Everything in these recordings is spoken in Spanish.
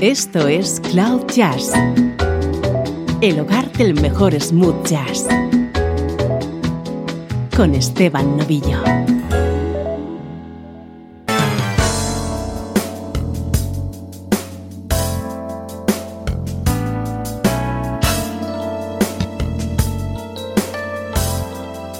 Esto es Cloud Jazz, el hogar del mejor smooth jazz, con Esteban Novillo.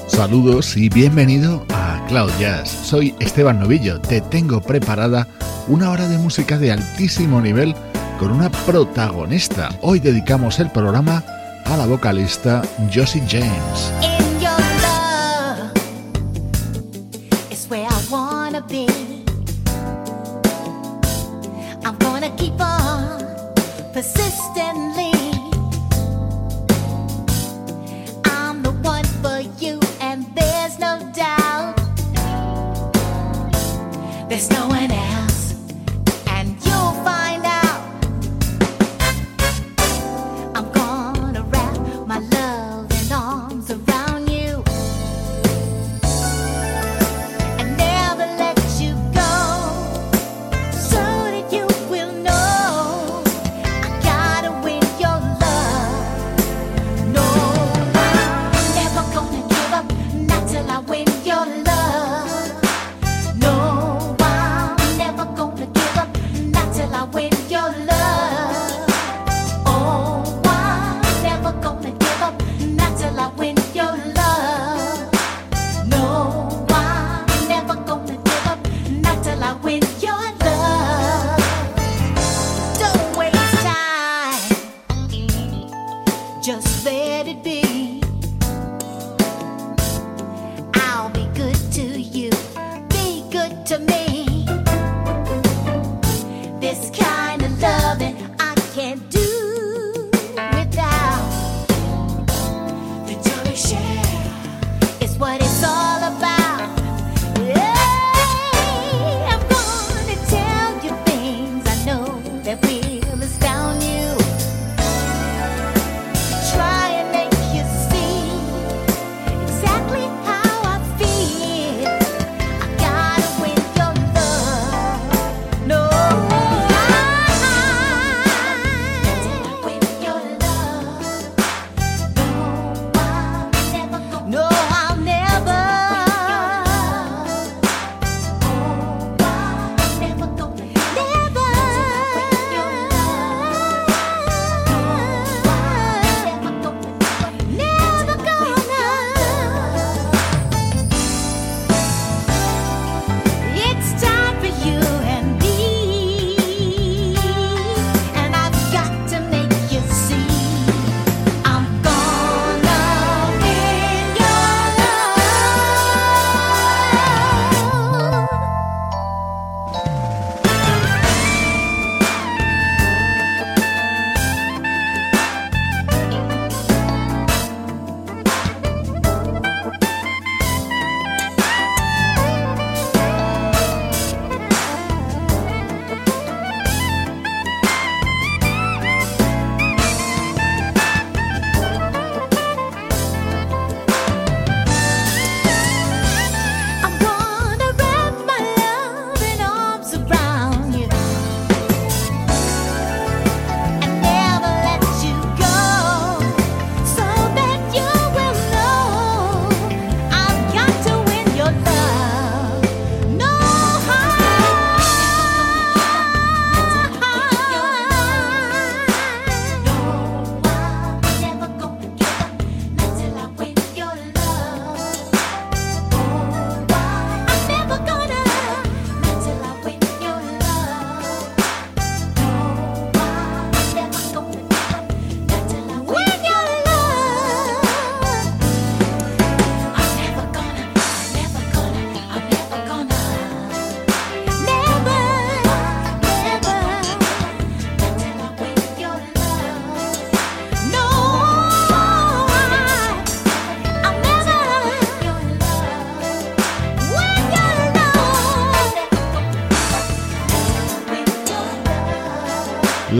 Saludos y bienvenido a Cloud Jazz. Soy Esteban Novillo. Te tengo preparada una hora de música de altísimo nivel con una protagonista. Hoy dedicamos el programa a la vocalista Josie James.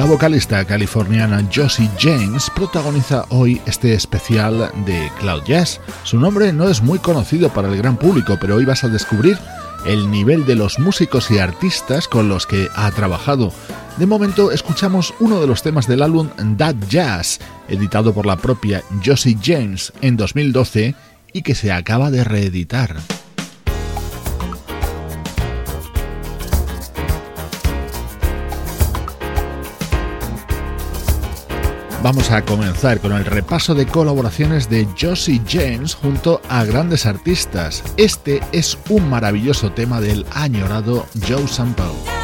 Vocalista californiana Josie James protagoniza hoy este especial de Cloud Jazz. Su nombre no es muy conocido para el gran público, pero hoy vas a descubrir el nivel de los músicos y artistas con los que ha trabajado. De momento escuchamos uno de los temas del álbum That Jazz, editado por la propia Josie James en 2012 y que se acaba de reeditar. Vamos a comenzar con el repaso de colaboraciones de Josie James junto a grandes artistas. Este es un maravilloso tema del añorado Joe Sample.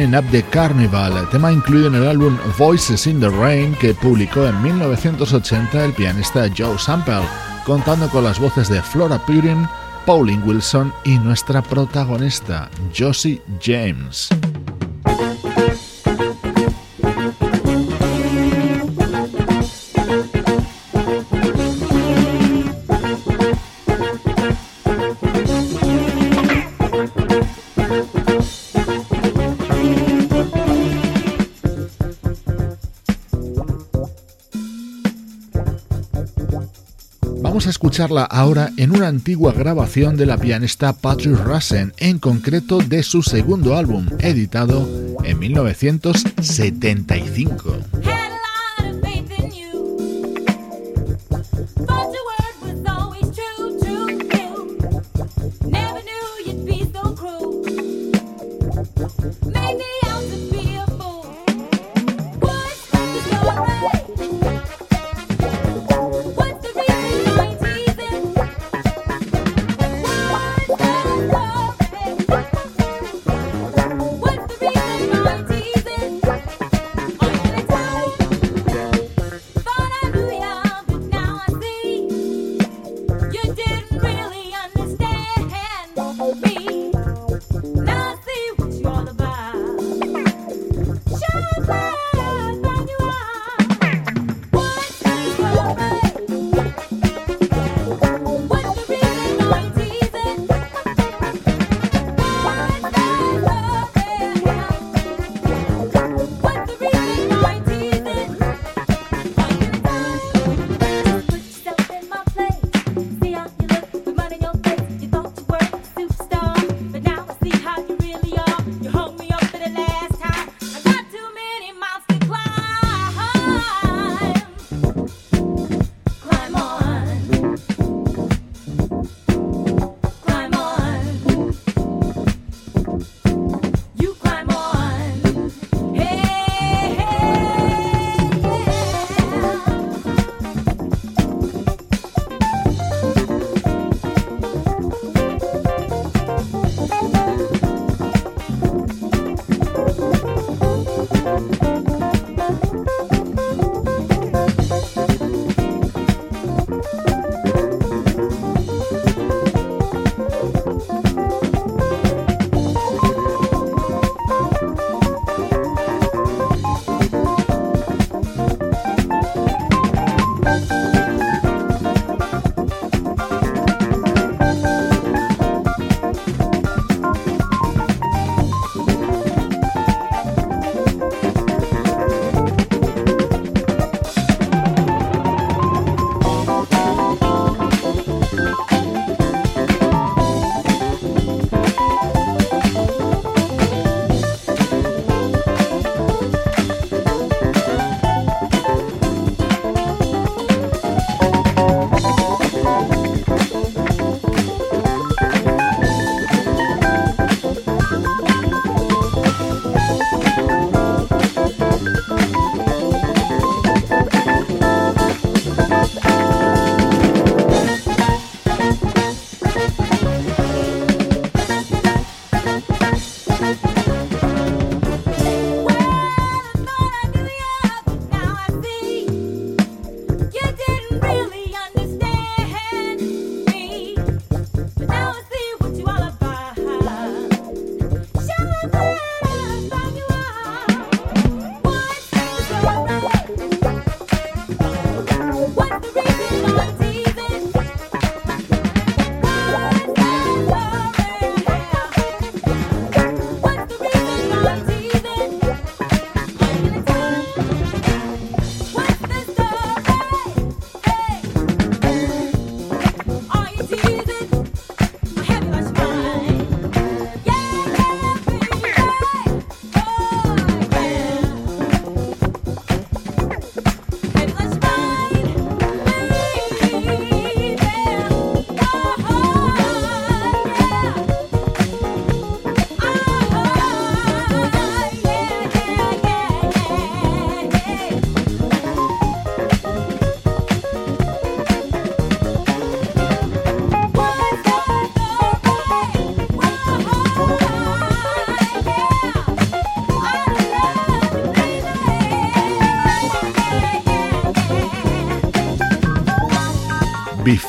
Burning Up the Carnival, tema incluido en el álbum Voices in the Rain que publicó en 1980 el pianista Joe Sample, contando con las voces de Flora Purin, Pauline Wilson y nuestra protagonista, Josie James. Ahora en una antigua grabación de la pianista Patrick Russen, en concreto de su segundo álbum, editado en 1975.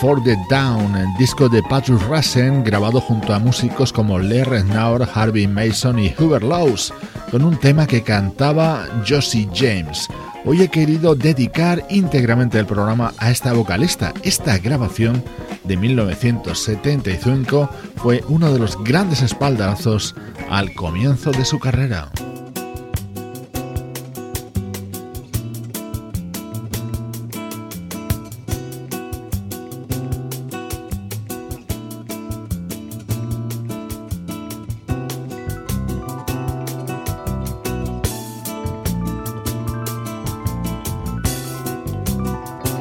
Before the Down, el disco de Patrick Rassen grabado junto a músicos como Lee Naur, Harvey Mason y Hubert Laws, con un tema que cantaba Josie James. Hoy he querido dedicar íntegramente el programa a esta vocalista. Esta grabación de 1975 fue uno de los grandes espaldazos al comienzo de su carrera.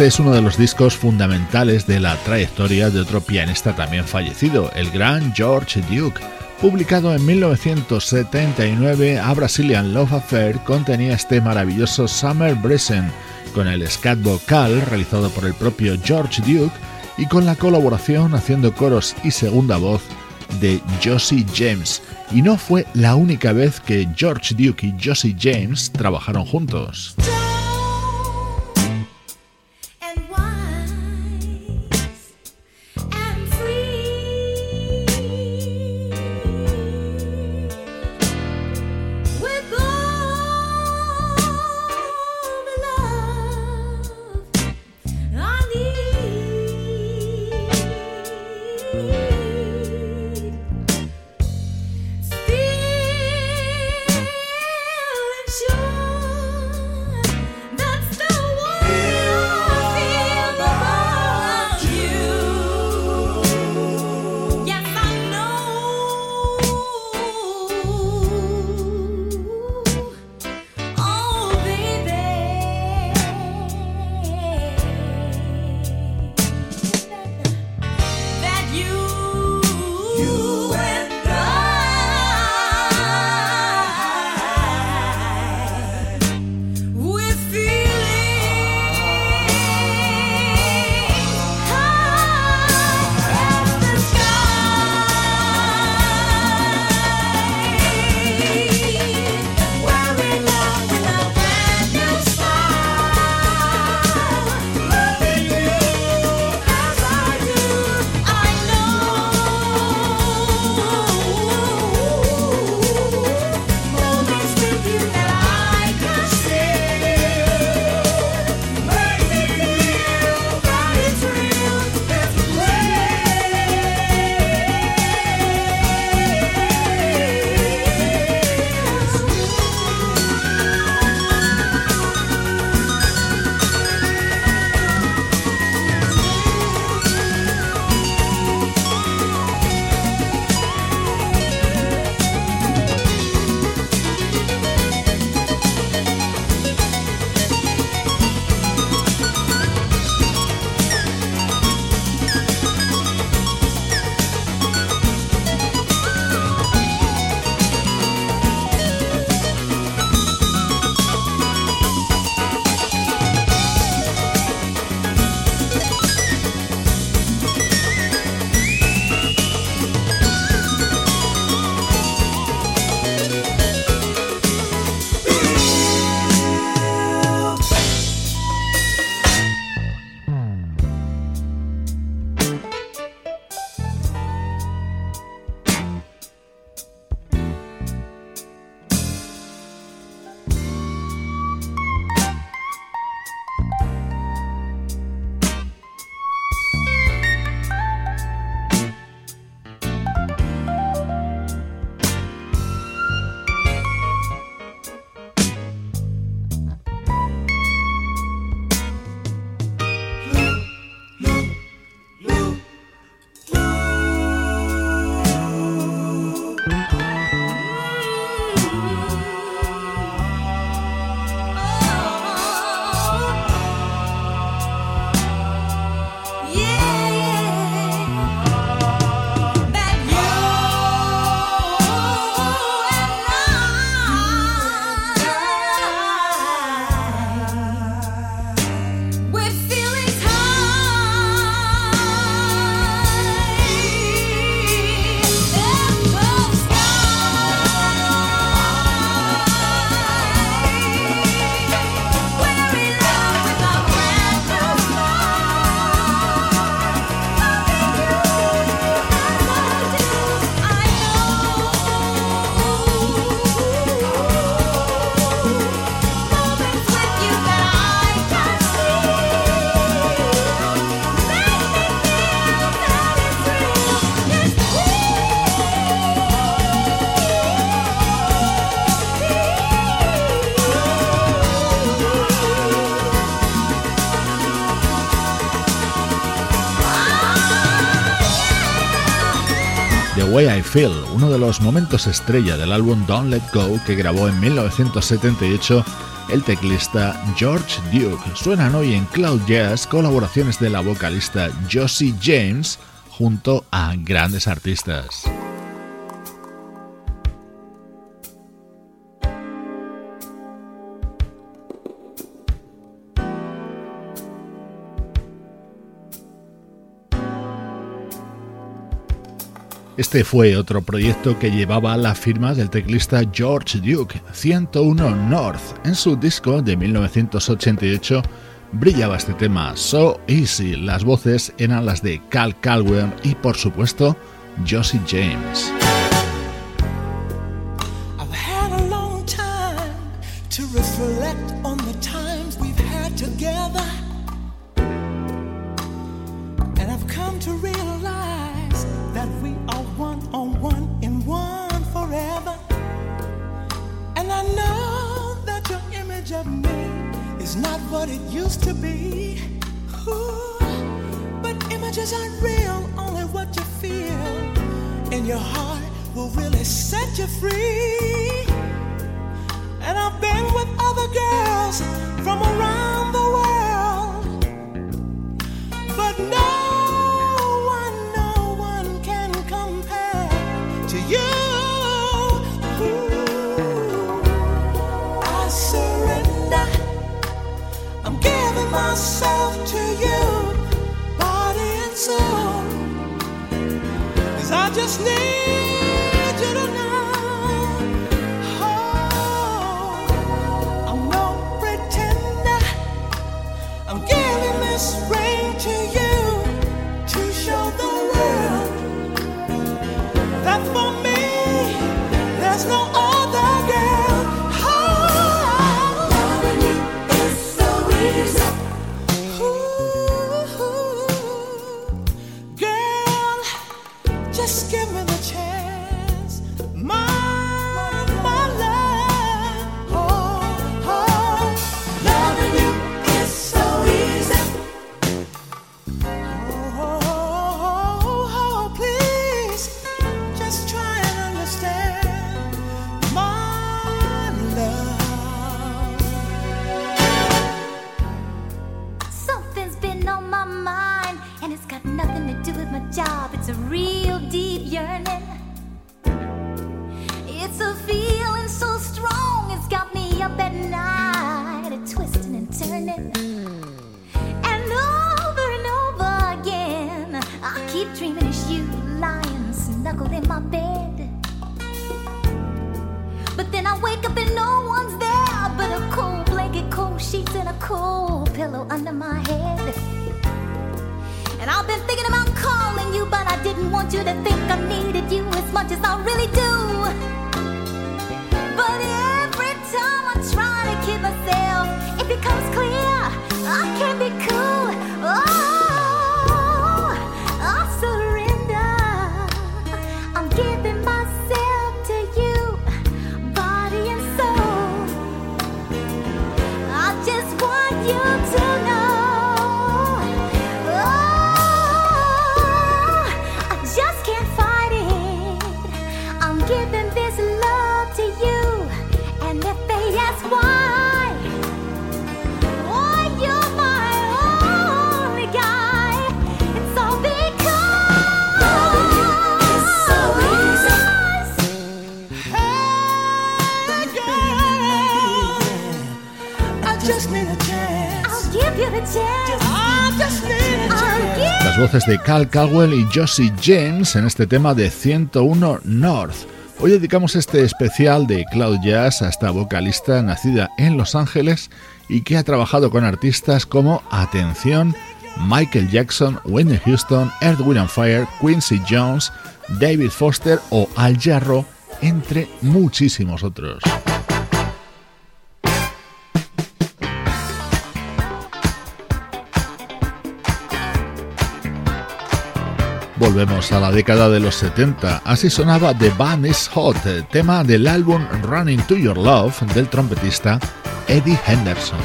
Este es uno de los discos fundamentales de la trayectoria de otro pianista también fallecido, el gran George Duke. Publicado en 1979, A Brazilian Love Affair contenía este maravilloso Summer Brezen, con el scat vocal realizado por el propio George Duke y con la colaboración haciendo coros y segunda voz de Josie James. Y no fue la única vez que George Duke y Josie James trabajaron juntos. Feel, uno de los momentos estrella del álbum Don't Let Go que grabó en 1978 el teclista George Duke. Suenan hoy en Cloud Jazz colaboraciones de la vocalista Josie James junto a grandes artistas. Este fue otro proyecto que llevaba la firma del teclista George Duke, 101 North. En su disco de 1988 brillaba este tema, So Easy. Las voces eran las de Cal Calwell y, por supuesto, Josie James. What it used to be. Ooh, but images aren't real, only what you feel in your heart will really set you free. And I've been with other girls from around just need feel deep yearning. It's a feeling so strong, it's got me up at night, twisting and turning. And over and over again, I keep dreaming it's you lying snuggled in my bed. But then I wake up and no one's there, but a cold blanket, cold sheets, and a cold pillow under my head. And I've been thinking about you, but I didn't want you to think I needed you as much as I really do. But every time I try to keep myself, it becomes clear I can't be cool. Voces de Cal Caldwell y Josie James en este tema de 101 North. Hoy dedicamos este especial de Cloud Jazz a esta vocalista nacida en Los Ángeles y que ha trabajado con artistas como Atención, Michael Jackson, Whitney Houston, Earth, Wind Fire, Quincy Jones, David Foster o Al Jarro, entre muchísimos otros. Volvemos a la década de los 70. Así sonaba The Band is Hot, tema del álbum Running to Your Love del trompetista Eddie Henderson.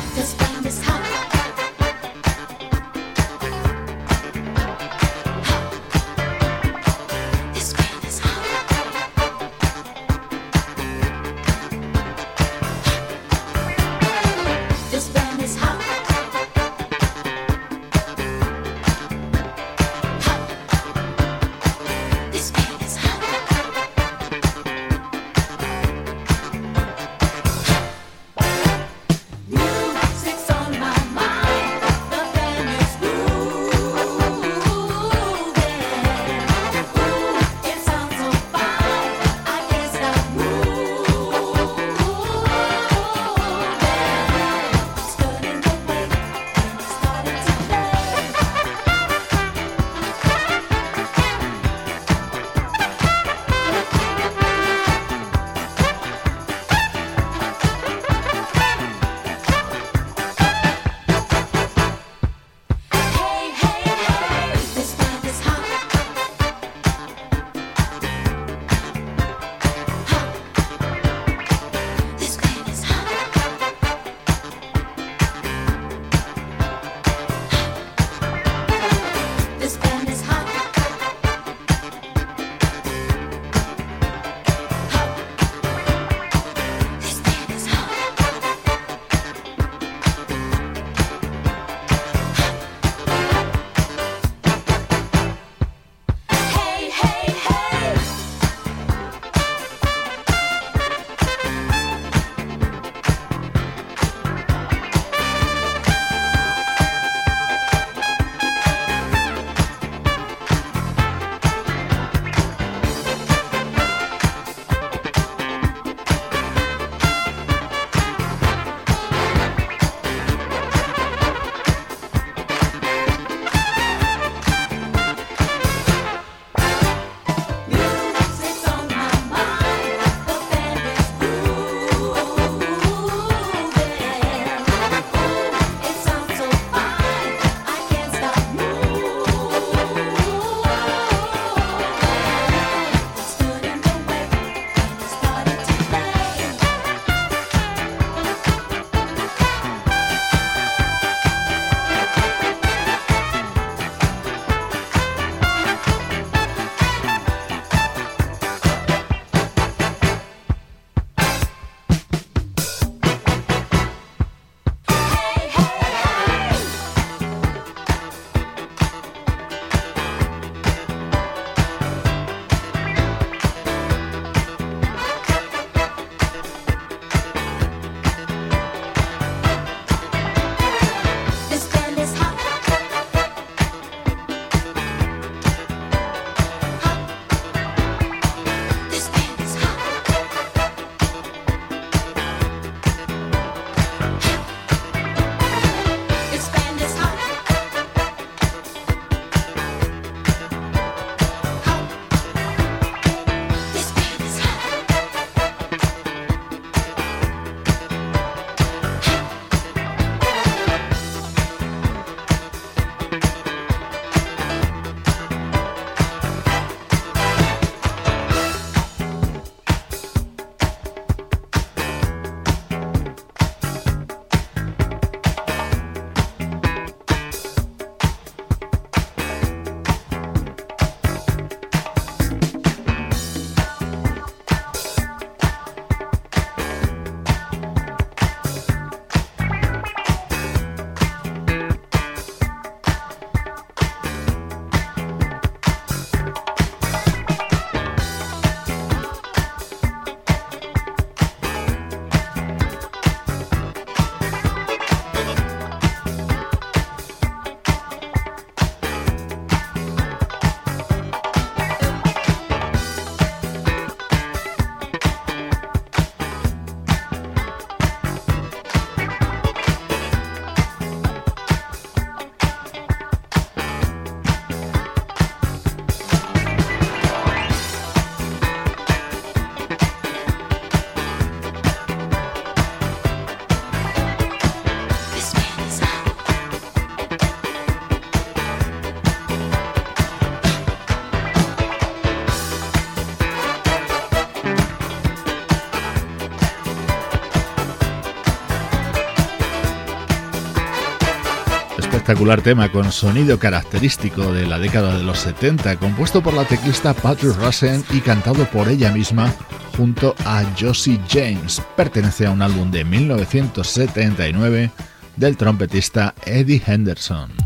Espectacular tema con sonido característico de la década de los 70, compuesto por la teclista Patrick Russell y cantado por ella misma junto a Josie James. Pertenece a un álbum de 1979 del trompetista Eddie Henderson.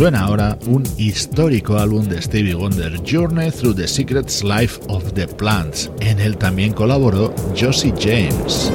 Suena ahora un histórico álbum de Stevie Wonder, Journey Through the Secrets Life of the Plants. En él también colaboró Josie James.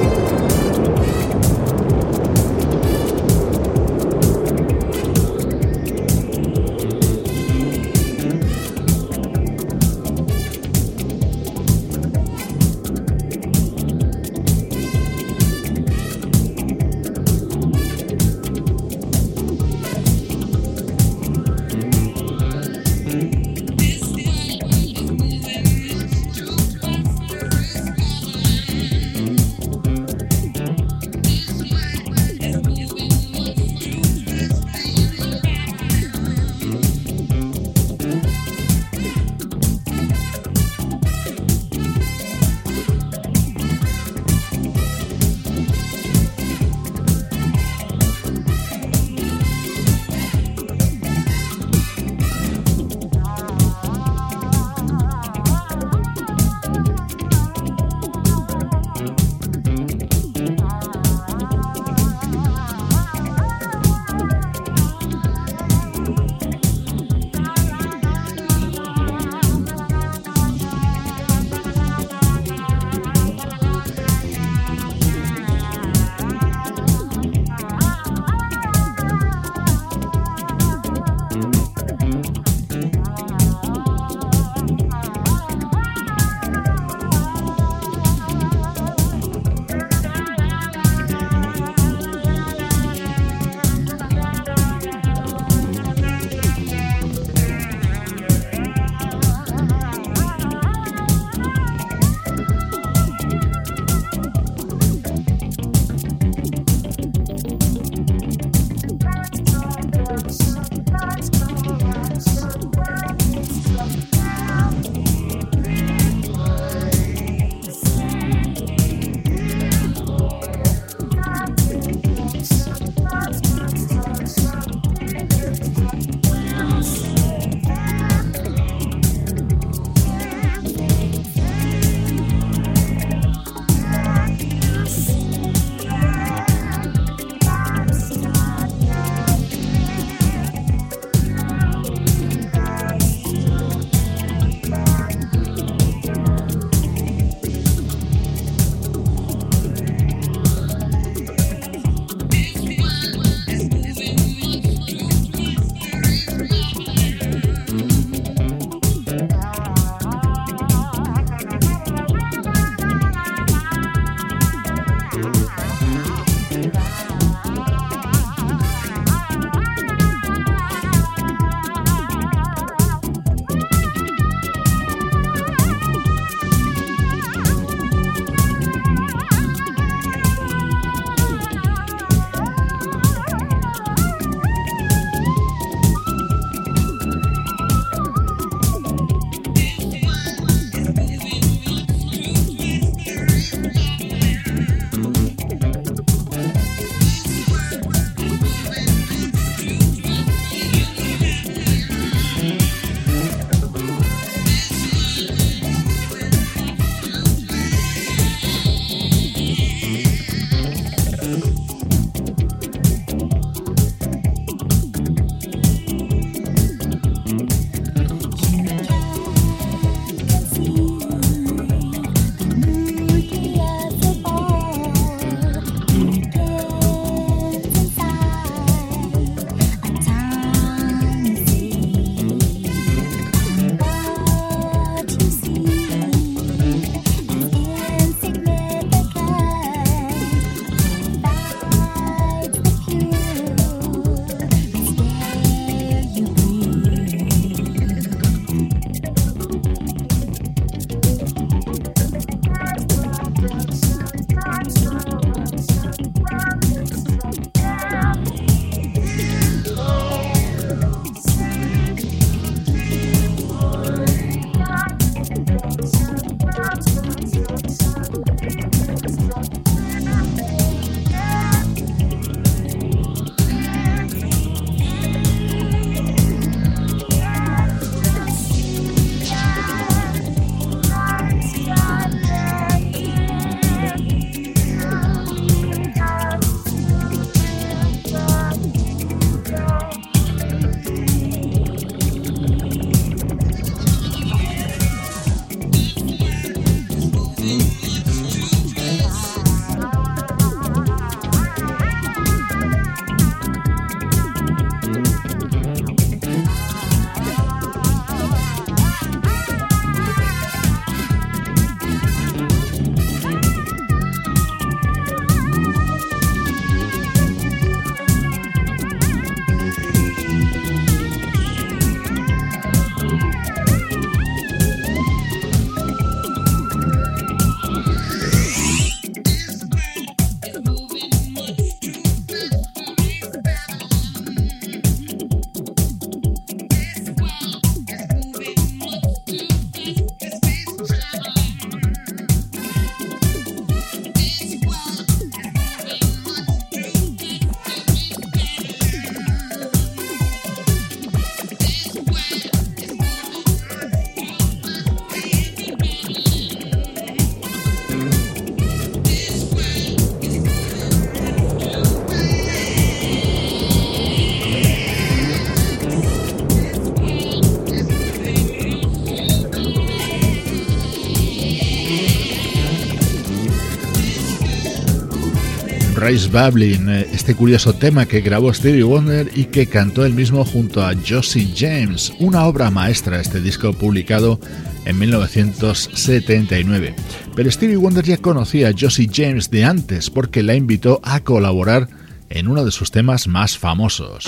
Rice Bablin, eh, este curioso tema que grabó Stevie Wonder y que cantó él mismo junto a Josie James, una obra maestra este disco publicado en 1979. Pero Stevie Wonder ya conocía a Josie James de antes porque la invitó a colaborar en uno de sus temas más famosos.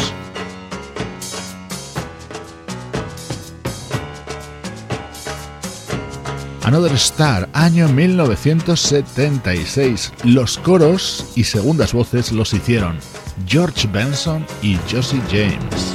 Another Star, año 1976. Los coros y segundas voces los hicieron George Benson y Josie James.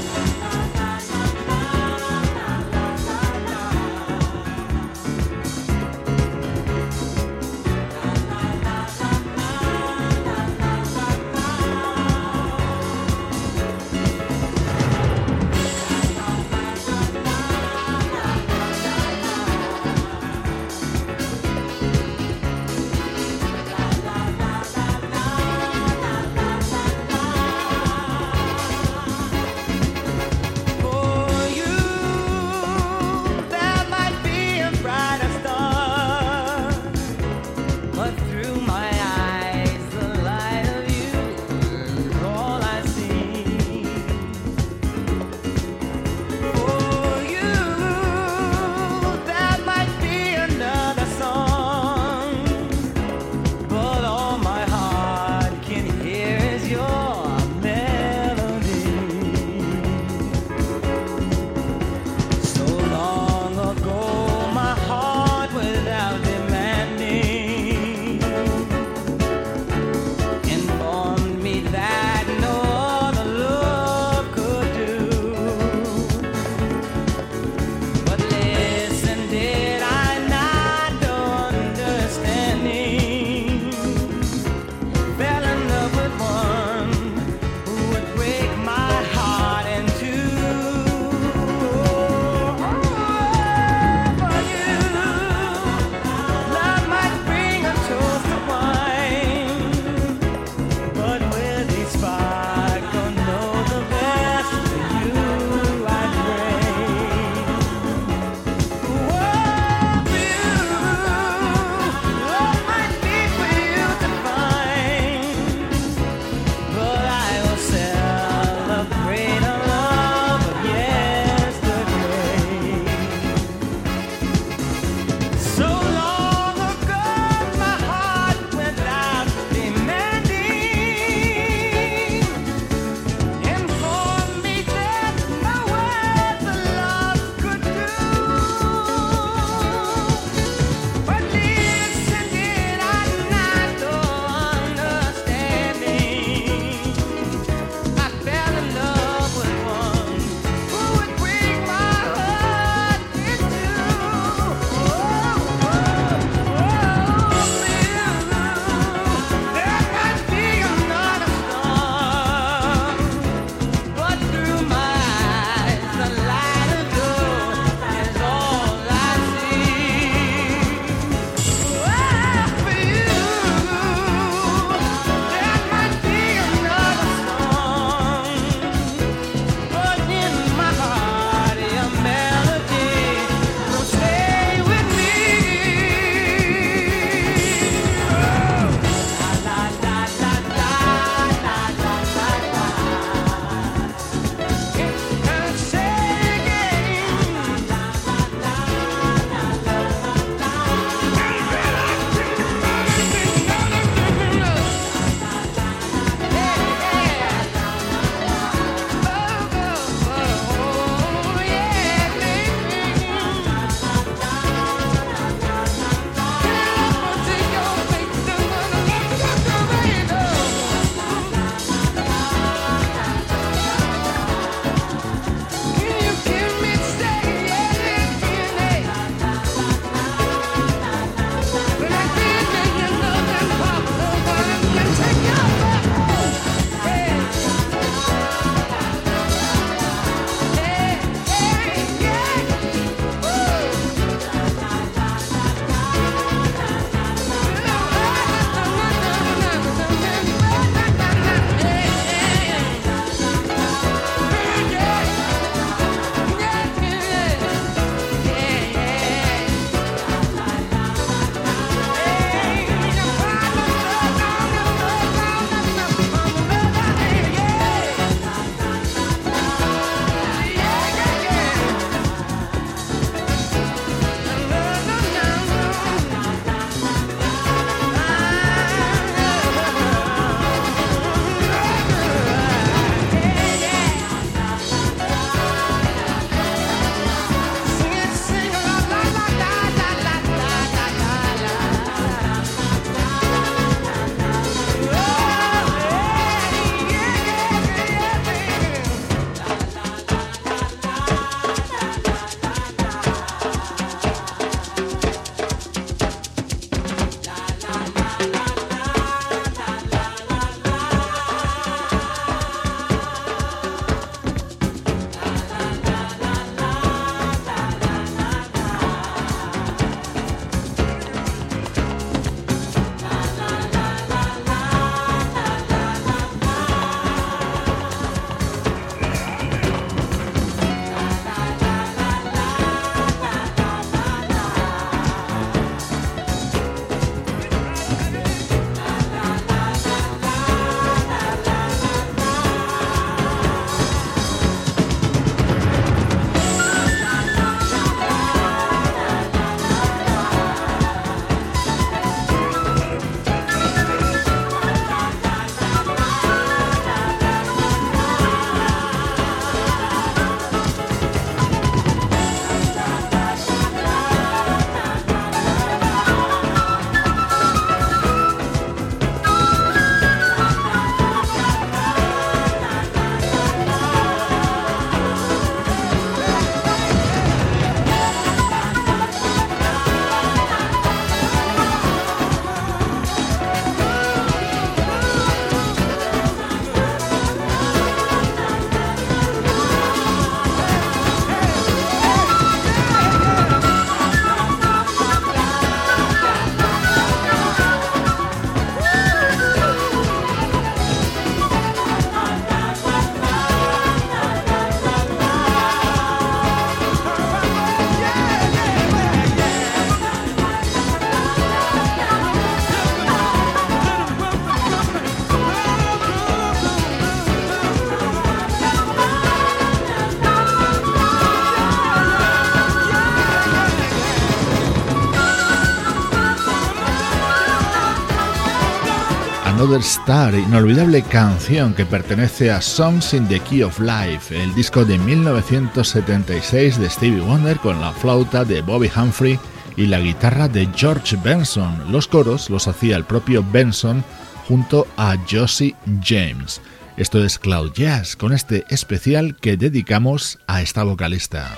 Another Star, inolvidable canción que pertenece a Songs in the Key of Life, el disco de 1976 de Stevie Wonder con la flauta de Bobby Humphrey y la guitarra de George Benson. Los coros los hacía el propio Benson junto a Josie James. Esto es Cloud Jazz con este especial que dedicamos a esta vocalista.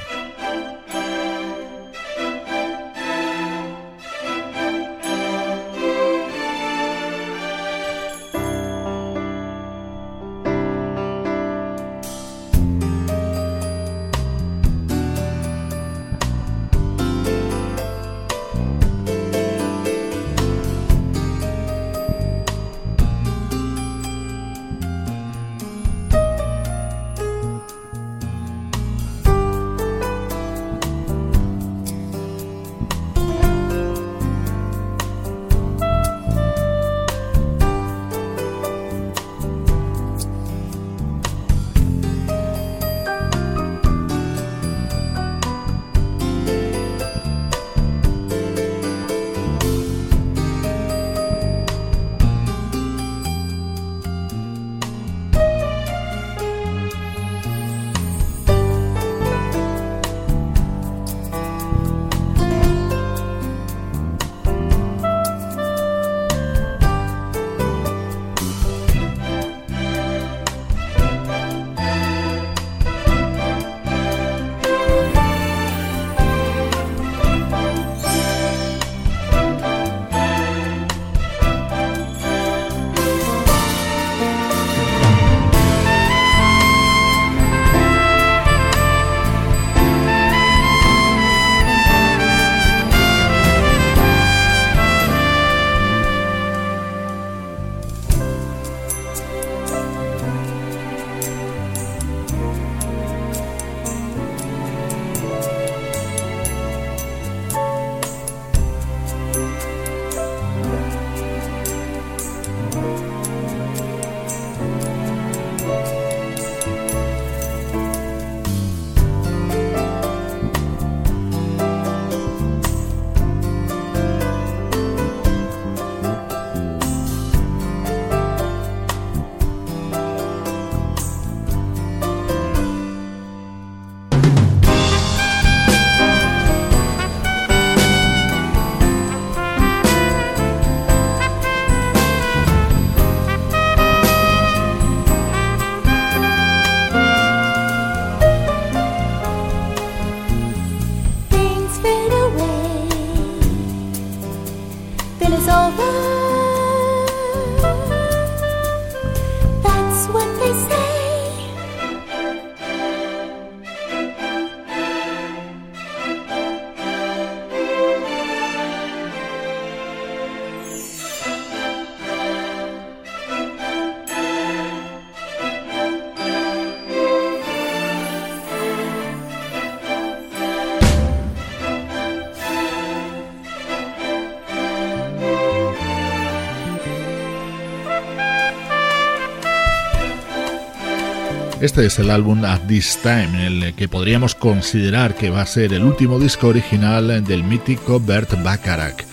Este es el álbum At This Time, el que podríamos considerar que va a ser el último disco original del mítico Bert Bacharach.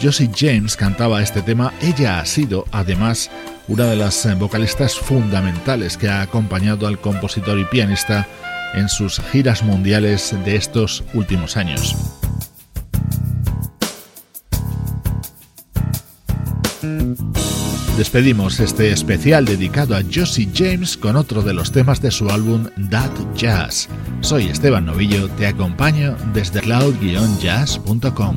Josie James cantaba este tema, ella ha sido además una de las vocalistas fundamentales que ha acompañado al compositor y pianista en sus giras mundiales de estos últimos años. Despedimos este especial dedicado a Josie James con otro de los temas de su álbum That Jazz. Soy Esteban Novillo, te acompaño desde cloud-jazz.com.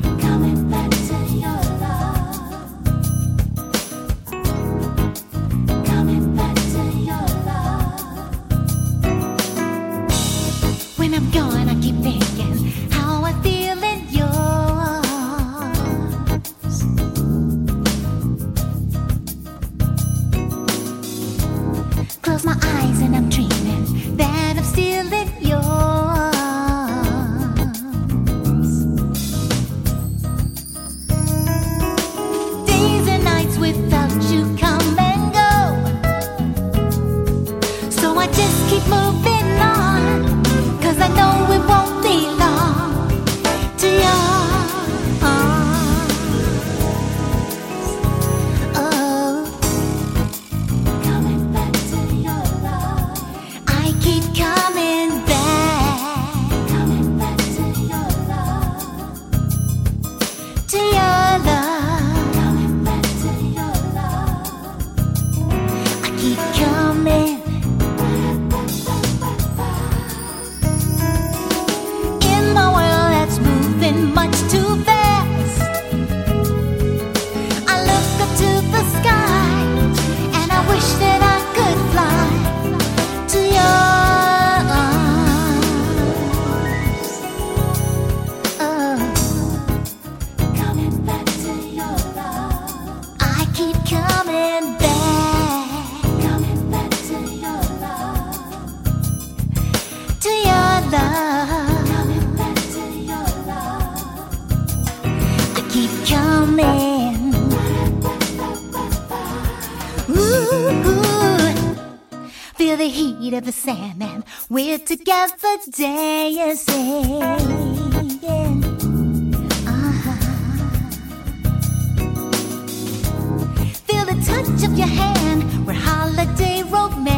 love. Coming. Ooh, feel the heat of the. We're together dancing. Uh-huh. touch of your hand, we're holiday romancing.